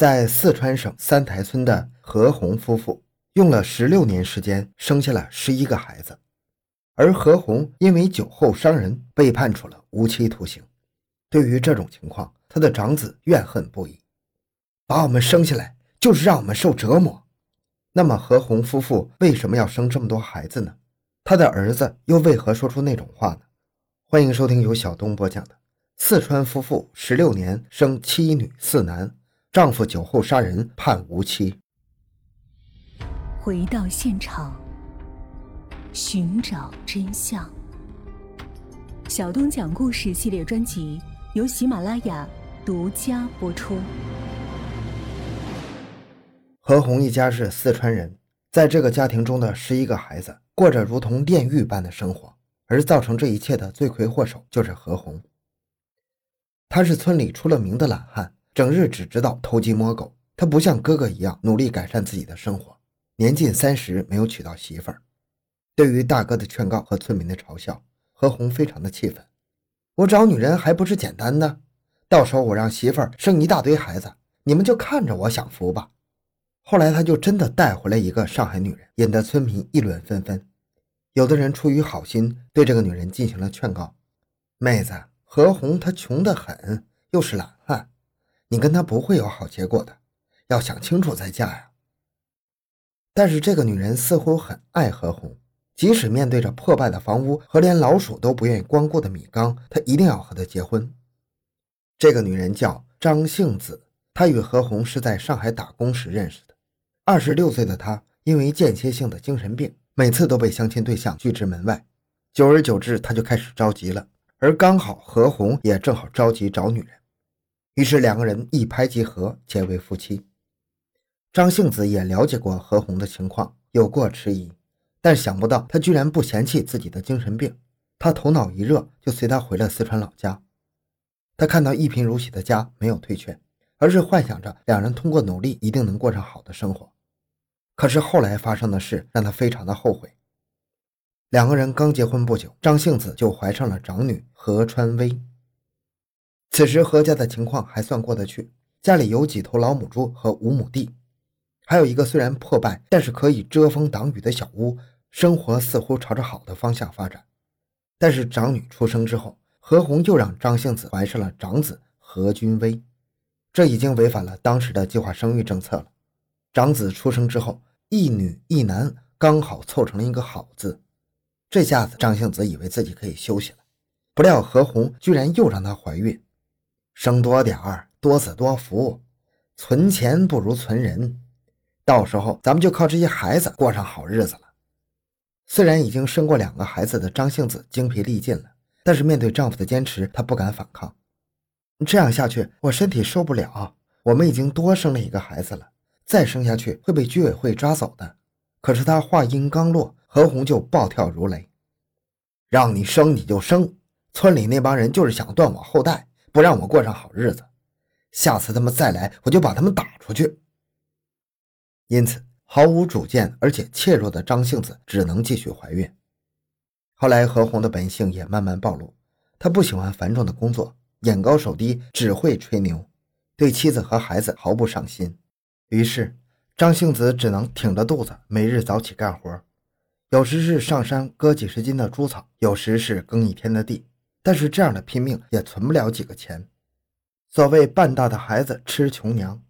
在四川省三台村的何红夫妇用了十六年时间生下了十一个孩子，而何红因为酒后伤人被判处了无期徒刑。对于这种情况，他的长子怨恨不已，把我们生下来就是让我们受折磨。那么何红夫妇为什么要生这么多孩子呢？他的儿子又为何说出那种话呢？欢迎收听由小东播讲的《四川夫妇十六年生七女四男》。丈夫酒后杀人判无期。回到现场，寻找真相。小东讲故事系列专辑由喜马拉雅独家播出。何红一家是四川人，在这个家庭中的十一个孩子过着如同炼狱般的生活，而造成这一切的罪魁祸首就是何红。他是村里出了名的懒汉。整日只知道偷鸡摸狗，他不像哥哥一样努力改善自己的生活。年近三十没有娶到媳妇儿，对于大哥的劝告和村民的嘲笑，何红非常的气愤。我找女人还不是简单的，到时候我让媳妇儿生一大堆孩子，你们就看着我享福吧。后来他就真的带回来一个上海女人，引得村民议论纷纷。有的人出于好心对这个女人进行了劝告：“妹子，何红她穷得很，又是懒汉。”你跟他不会有好结果的，要想清楚再嫁呀。但是这个女人似乎很爱何红，即使面对着破败的房屋和连老鼠都不愿意光顾的米缸，她一定要和他结婚。这个女人叫张杏子，她与何红是在上海打工时认识的。二十六岁的她因为间歇性的精神病，每次都被相亲对象拒之门外。久而久之，她就开始着急了。而刚好何红也正好着急找女人。于是两个人一拍即合，结为夫妻。张杏子也了解过何红的情况，有过迟疑，但想不到他居然不嫌弃自己的精神病。他头脑一热，就随他回了四川老家。他看到一贫如洗的家，没有退却，而是幻想着两人通过努力一定能过上好的生活。可是后来发生的事让他非常的后悔。两个人刚结婚不久，张杏子就怀上了长女何川薇。此时何家的情况还算过得去，家里有几头老母猪和五亩地，还有一个虽然破败但是可以遮风挡雨的小屋，生活似乎朝着好的方向发展。但是长女出生之后，何红又让张杏子怀上了长子何君威，这已经违反了当时的计划生育政策了。长子出生之后，一女一男刚好凑成了一个好字，这下子张杏子以为自己可以休息了，不料何红居然又让她怀孕。生多点儿，多子多福，存钱不如存人。到时候咱们就靠这些孩子过上好日子了。虽然已经生过两个孩子的张杏子精疲力尽了，但是面对丈夫的坚持，她不敢反抗。这样下去，我身体受不了。我们已经多生了一个孩子了，再生下去会被居委会抓走的。可是她话音刚落，何红就暴跳如雷：“让你生你就生，村里那帮人就是想断我后代。”不让我过上好日子，下次他们再来，我就把他们打出去。因此，毫无主见而且怯弱的张杏子只能继续怀孕。后来，何红的本性也慢慢暴露，他不喜欢繁重的工作，眼高手低，只会吹牛，对妻子和孩子毫不上心。于是，张杏子只能挺着肚子，每日早起干活，有时是上山割几十斤的猪草，有时是耕一天的地。但是这样的拼命也存不了几个钱。所谓半大的孩子吃穷娘，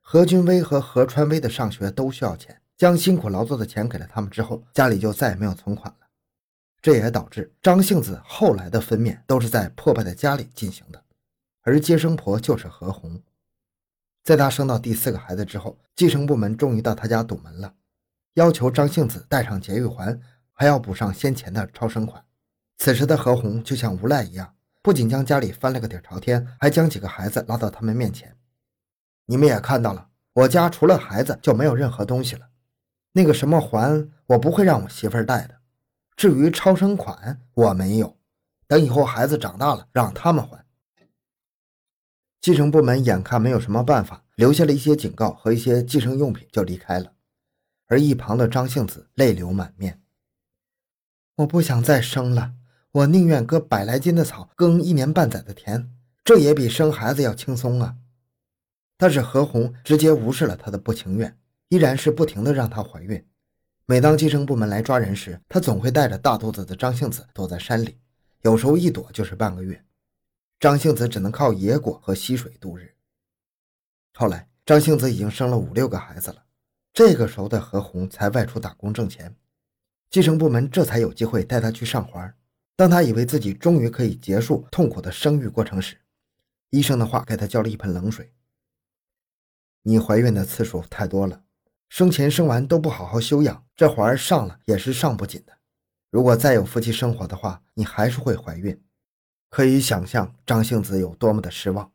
何军威和何川威的上学都需要钱，将辛苦劳作的钱给了他们之后，家里就再也没有存款了。这也导致张杏子后来的分娩都是在破败的家里进行的，而接生婆就是何红。在她生到第四个孩子之后，计生部门终于到她家堵门了，要求张杏子带上节育环，还要补上先前的超生款。此时的何红就像无赖一样，不仅将家里翻了个底朝天，还将几个孩子拉到他们面前。你们也看到了，我家除了孩子就没有任何东西了。那个什么环，我不会让我媳妇儿带的。至于超生款，我没有。等以后孩子长大了，让他们还。继承部门眼看没有什么办法，留下了一些警告和一些计生用品就离开了。而一旁的张杏子泪流满面，我不想再生了。我宁愿割百来斤的草，耕一年半载的田，这也比生孩子要轻松啊！但是何红直接无视了他的不情愿，依然是不停的让她怀孕。每当计生部门来抓人时，她总会带着大肚子的张杏子躲在山里，有时候一躲就是半个月。张杏子只能靠野果和溪水度日。后来，张杏子已经生了五六个孩子了，这个时候的何红才外出打工挣钱，计生部门这才有机会带她去上环。当她以为自己终于可以结束痛苦的生育过程时，医生的话给她浇了一盆冷水：“你怀孕的次数太多了。”生前生完都不好好休养，这环儿上了也是上不紧的。如果再有夫妻生活的话，你还是会怀孕。可以想象张杏子有多么的失望。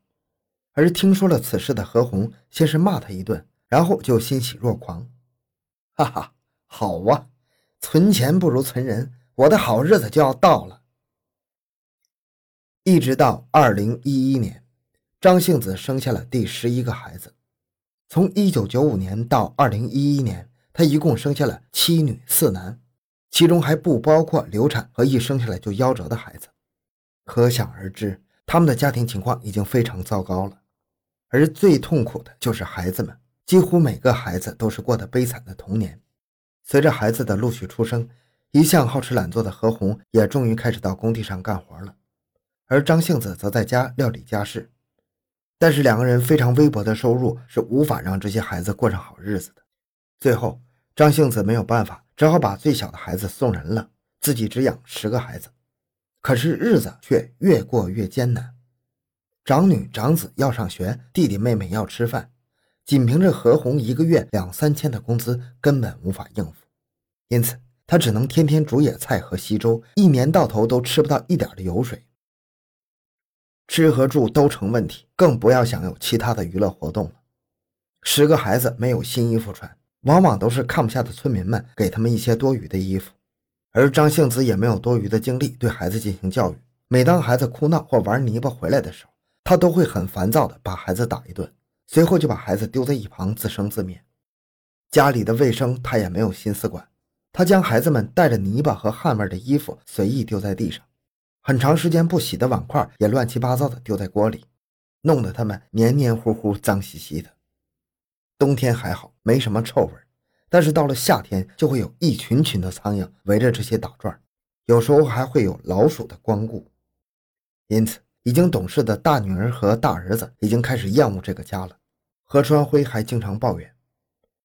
而听说了此事的何红，先是骂他一顿，然后就欣喜若狂，哈哈，好啊，存钱不如存人，我的好日子就要到了。一直到二零一一年，张杏子生下了第十一个孩子。从一九九五年到二零一一年，她一共生下了七女四男，其中还不包括流产和一生下来就夭折的孩子。可想而知，他们的家庭情况已经非常糟糕了。而最痛苦的就是孩子们，几乎每个孩子都是过得悲惨的童年。随着孩子的陆续出生，一向好吃懒做的何红也终于开始到工地上干活了，而张杏子则在家料理家事。但是两个人非常微薄的收入是无法让这些孩子过上好日子的。最后，张杏子没有办法，只好把最小的孩子送人了，自己只养十个孩子。可是日子却越过越艰难，长女长子要上学，弟弟妹妹要吃饭，仅凭着何红一个月两三千的工资根本无法应付，因此他只能天天煮野菜和稀粥，一年到头都吃不到一点的油水。吃和住都成问题，更不要想有其他的娱乐活动了。十个孩子没有新衣服穿，往往都是看不下的村民们给他们一些多余的衣服，而张杏子也没有多余的精力对孩子进行教育。每当孩子哭闹或玩泥巴回来的时候，他都会很烦躁的把孩子打一顿，随后就把孩子丢在一旁自生自灭。家里的卫生他也没有心思管，他将孩子们带着泥巴和汗味的衣服随意丢在地上。很长时间不洗的碗筷也乱七八糟的丢在锅里，弄得他们黏黏糊糊、脏兮兮的。冬天还好，没什么臭味但是到了夏天，就会有一群群的苍蝇围着这些打转，有时候还会有老鼠的光顾。因此，已经懂事的大女儿和大儿子已经开始厌恶这个家了。何川辉还经常抱怨，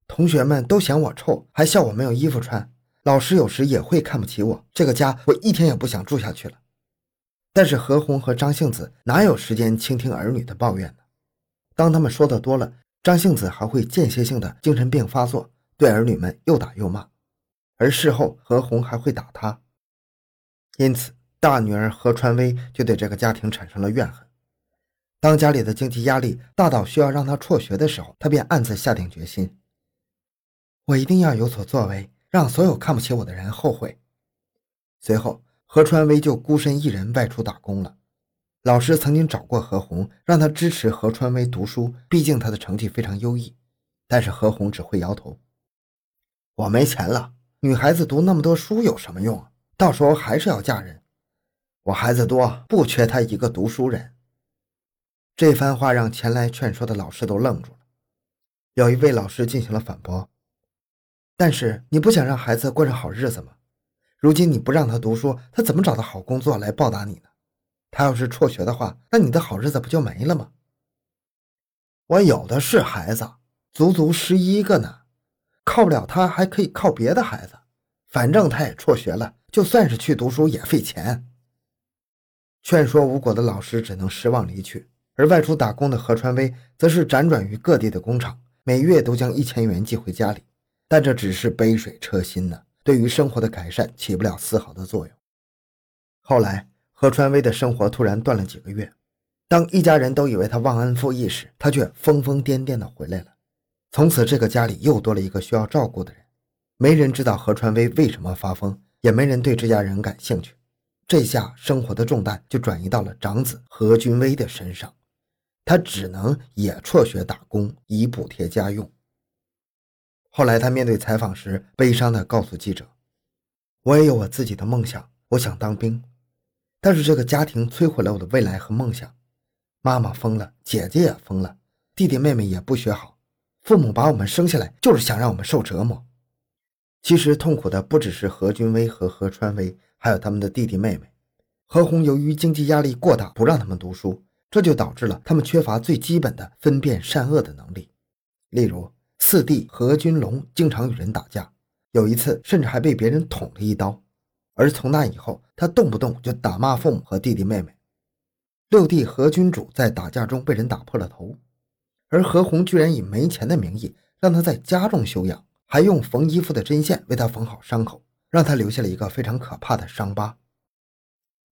同学们都嫌我臭，还笑我没有衣服穿。老师有时也会看不起我，这个家我一天也不想住下去了。但是何红和张杏子哪有时间倾听儿女的抱怨呢？当他们说的多了，张杏子还会间歇性的精神病发作，对儿女们又打又骂，而事后何红还会打他。因此，大女儿何川薇就对这个家庭产生了怨恨。当家里的经济压力大到需要让她辍学的时候，她便暗自下定决心：我一定要有所作为，让所有看不起我的人后悔。随后。何川威就孤身一人外出打工了。老师曾经找过何红，让他支持何川威读书，毕竟他的成绩非常优异。但是何红只会摇头：“我没钱了，女孩子读那么多书有什么用？到时候还是要嫁人。我孩子多，不缺他一个读书人。”这番话让前来劝说的老师都愣住了。有一位老师进行了反驳：“但是你不想让孩子过上好日子吗？”如今你不让他读书，他怎么找到好工作来报答你呢？他要是辍学的话，那你的好日子不就没了吗？我有的是孩子，足足十一个呢，靠不了他还可以靠别的孩子。反正他也辍学了，就算是去读书也费钱。劝说无果的老师只能失望离去，而外出打工的何传威则是辗转于各地的工厂，每月都将一千元寄回家里，但这只是杯水车薪呢。对于生活的改善起不了丝毫的作用。后来，何川威的生活突然断了几个月。当一家人都以为他忘恩负义时，他却疯疯癫癫地回来了。从此，这个家里又多了一个需要照顾的人。没人知道何川威为什么发疯，也没人对这家人感兴趣。这下，生活的重担就转移到了长子何军威的身上。他只能也辍学打工，以补贴家用。后来，他面对采访时，悲伤地告诉记者：“我也有我自己的梦想，我想当兵，但是这个家庭摧毁了我的未来和梦想。妈妈疯了，姐姐也疯了，弟弟妹妹也不学好，父母把我们生下来就是想让我们受折磨。其实痛苦的不只是何君威和何川威，还有他们的弟弟妹妹。何红由于经济压力过大，不让他们读书，这就导致了他们缺乏最基本的分辨善恶的能力。例如，四弟何君龙经常与人打架，有一次甚至还被别人捅了一刀。而从那以后，他动不动就打骂父母和弟弟妹妹。六弟何君主在打架中被人打破了头，而何红居然以没钱的名义让他在家中休养。还用缝衣服的针线为他缝好伤口，让他留下了一个非常可怕的伤疤。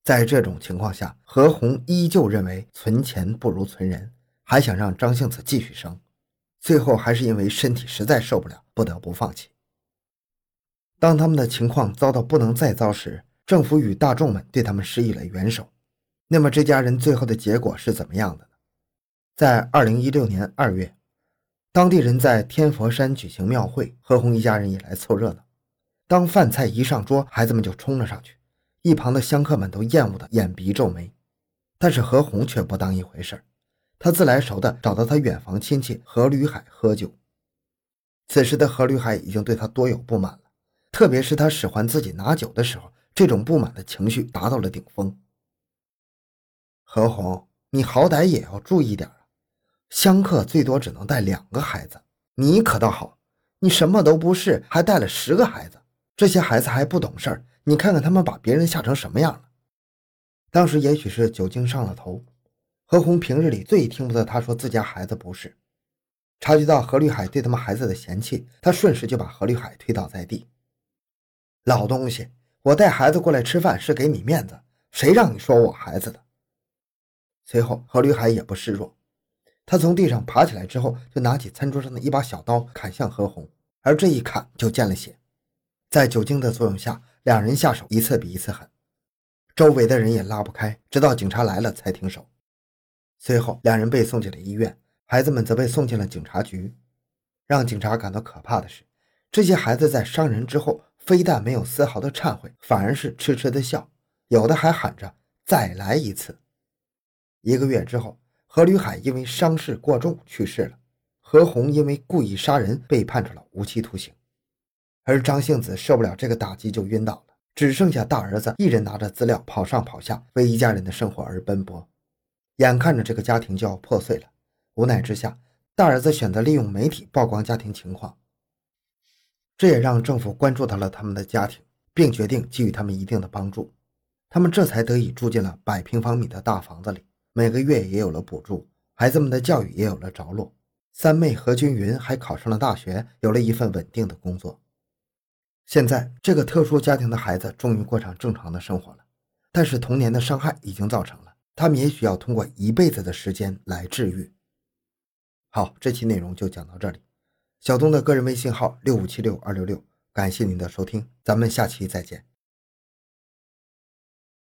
在这种情况下，何红依旧认为存钱不如存人，还想让张杏子继续生，最后还是因为身体实在受不了，不得不放弃。当他们的情况糟到不能再糟时，政府与大众们对他们施以了援手。那么这家人最后的结果是怎么样的呢？在二零一六年二月。当地人在天佛山举行庙会，何红一家人也来凑热闹。当饭菜一上桌，孩子们就冲了上去，一旁的香客们都厌恶的眼鼻皱眉。但是何红却不当一回事儿他自来熟的找到他远房亲戚何吕海喝酒。此时的何吕海已经对他多有不满了，特别是他使唤自己拿酒的时候，这种不满的情绪达到了顶峰。何红，你好歹也要注意点啊。香客最多只能带两个孩子，你可倒好，你什么都不是，还带了十个孩子。这些孩子还不懂事，你看看他们把别人吓成什么样了。当时也许是酒精上了头，何红平日里最听不得他说自家孩子不是。察觉到何绿海对他们孩子的嫌弃，他顺势就把何绿海推倒在地。老东西，我带孩子过来吃饭是给你面子，谁让你说我孩子的？随后何绿海也不示弱。他从地上爬起来之后，就拿起餐桌上的一把小刀砍向何红，而这一砍就见了血。在酒精的作用下，两人下手一次比一次狠，周围的人也拉不开，直到警察来了才停手。随后，两人被送进了医院，孩子们则被送进了警察局。让警察感到可怕的是，这些孩子在伤人之后，非但没有丝毫的忏悔，反而是痴痴的笑，有的还喊着“再来一次”。一个月之后。何吕海因为伤势过重去世了，何红因为故意杀人被判处了无期徒刑，而张杏子受不了这个打击就晕倒了，只剩下大儿子一人拿着资料跑上跑下，为一家人的生活而奔波，眼看着这个家庭就要破碎了，无奈之下，大儿子选择利用媒体曝光家庭情况，这也让政府关注到了他们的家庭，并决定给予他们一定的帮助，他们这才得以住进了百平方米的大房子里。每个月也有了补助，孩子们的教育也有了着落。三妹何君云还考上了大学，有了一份稳定的工作。现在，这个特殊家庭的孩子终于过上正常的生活了。但是，童年的伤害已经造成了，他们也许要通过一辈子的时间来治愈。好，这期内容就讲到这里。小东的个人微信号六五七六二六六，感谢您的收听，咱们下期再见。